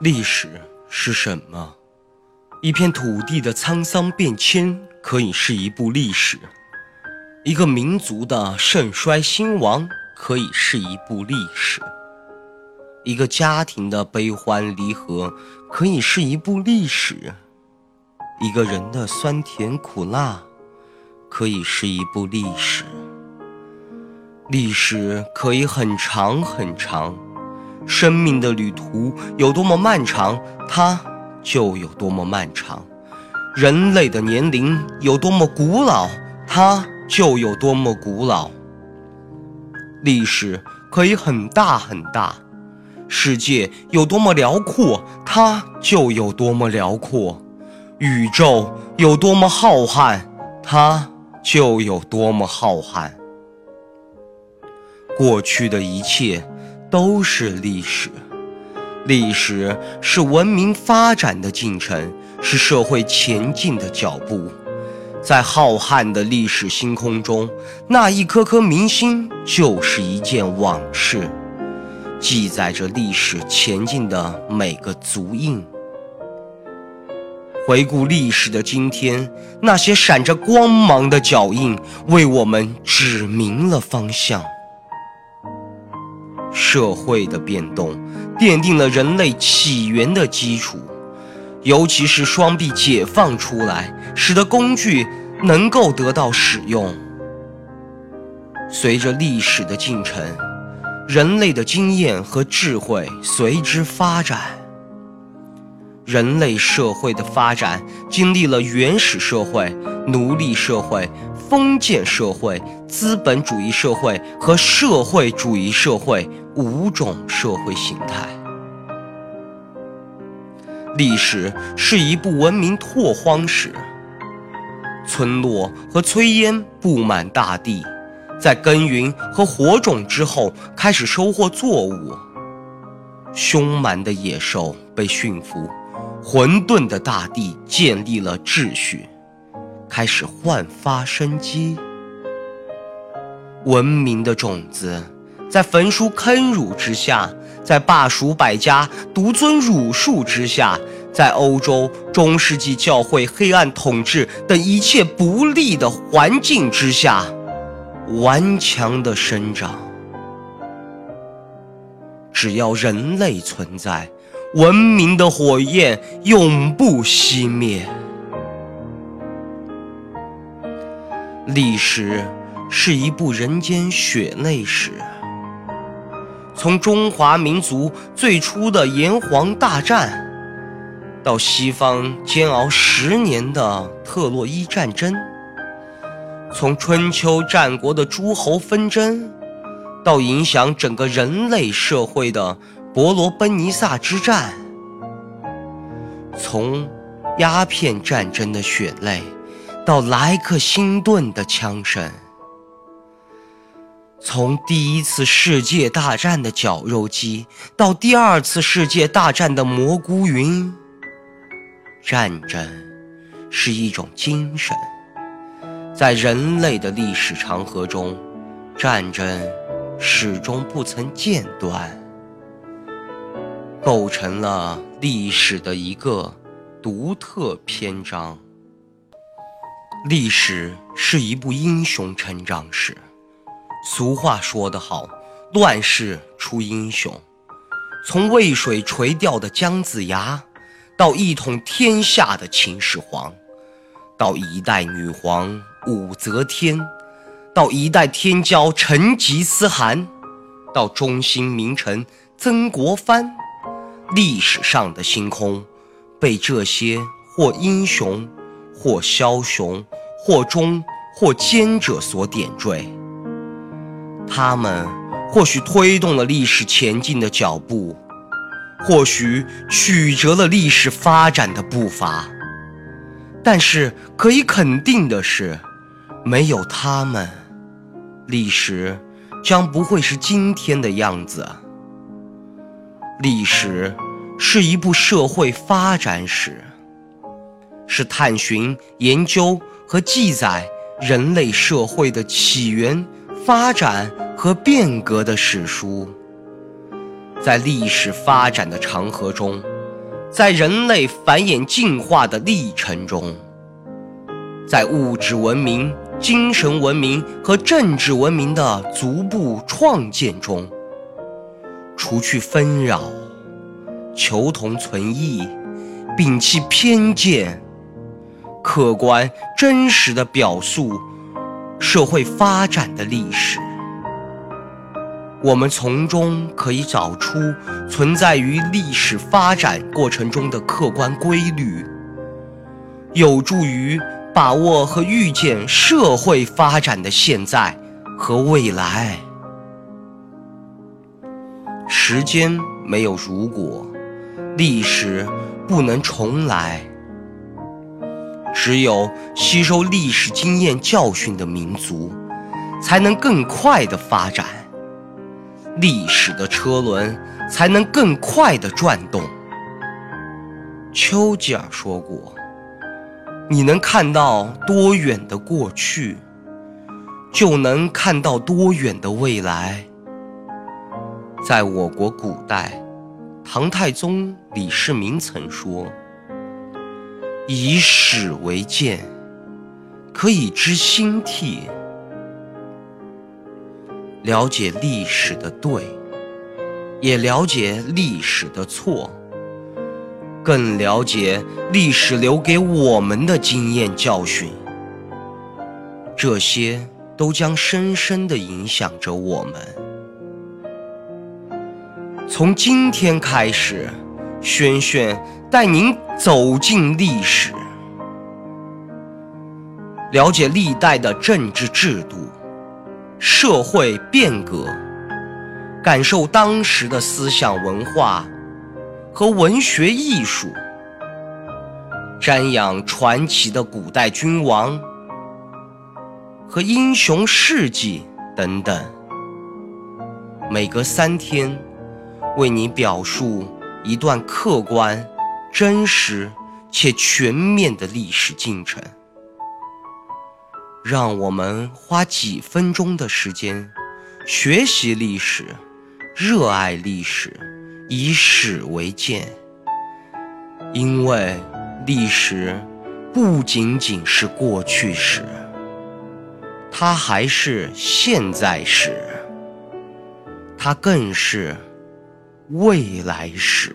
历史是什么？一片土地的沧桑变迁可以是一部历史；一个民族的盛衰兴亡可以是一部历史；一个家庭的悲欢离合可以是一部历史；一个人的酸甜苦辣可以是一部历史。历史可以很长很长。生命的旅途有多么漫长，它就有多么漫长；人类的年龄有多么古老，它就有多么古老。历史可以很大很大，世界有多么辽阔，它就有多么辽阔；宇宙有多么浩瀚，它就有多么浩瀚。过去的一切。都是历史，历史是文明发展的进程，是社会前进的脚步。在浩瀚的历史星空中，那一颗颗明星就是一件往事，记载着历史前进的每个足印。回顾历史的今天，那些闪着光芒的脚印，为我们指明了方向。社会的变动奠定了人类起源的基础，尤其是双臂解放出来，使得工具能够得到使用。随着历史的进程，人类的经验和智慧随之发展。人类社会的发展经历了原始社会、奴隶社会。封建社会、资本主义社会和社会主义社会五种社会形态。历史是一部文明拓荒史。村落和炊烟布满大地，在耕耘和火种之后，开始收获作物。凶蛮的野兽被驯服，混沌的大地建立了秩序。开始焕发生机，文明的种子在焚书坑儒之下，在罢黜百家、独尊儒术之下，在欧洲中世纪教会黑暗统治等一切不利的环境之下，顽强的生长。只要人类存在，文明的火焰永不熄灭。历史是一部人间血泪史，从中华民族最初的炎黄大战，到西方煎熬十年的特洛伊战争，从春秋战国的诸侯纷争，到影响整个人类社会的伯罗奔尼撒之战，从鸦片战争的血泪。到莱克星顿的枪声，从第一次世界大战的绞肉机到第二次世界大战的蘑菇云，战争是一种精神，在人类的历史长河中，战争始终不曾间断，构成了历史的一个独特篇章。历史是一部英雄成长史。俗话说得好，“乱世出英雄”。从渭水垂钓的姜子牙，到一统天下的秦始皇，到一代女皇武则天，到一代天骄成吉思汗，到中兴名臣曾国藩，历史上的星空，被这些或英雄。或枭雄，或忠，或奸者所点缀。他们或许推动了历史前进的脚步，或许曲折了历史发展的步伐。但是可以肯定的是，没有他们，历史将不会是今天的样子。历史是一部社会发展史。是探寻、研究和记载人类社会的起源、发展和变革的史书。在历史发展的长河中，在人类繁衍进化的历程中，在物质文明、精神文明和政治文明的逐步创建中，除去纷扰，求同存异，摒弃偏见，客观真实的表述社会发展的历史。我们从中可以找出存在于历史发展过程中的客观规律，有助于把握和预见社会发展的现在和未来。时间没有如果，历史不能重来。只有吸收历史经验教训的民族，才能更快的发展。历史的车轮才能更快的转动。丘吉尔说过：“你能看到多远的过去，就能看到多远的未来。”在我国古代，唐太宗李世民曾说：“以史为鉴，可以知兴替。”了解历史的对，也了解历史的错，更了解历史留给我们的经验教训，这些都将深深地影响着我们。从今天开始，轩轩带您走进历史，了解历代的政治制度。社会变革，感受当时的思想文化和文学艺术，瞻仰传奇的古代君王和英雄事迹等等。每隔三天，为你表述一段客观、真实且全面的历史进程。让我们花几分钟的时间，学习历史，热爱历史，以史为鉴。因为历史不仅仅是过去时，它还是现在时，它更是未来史。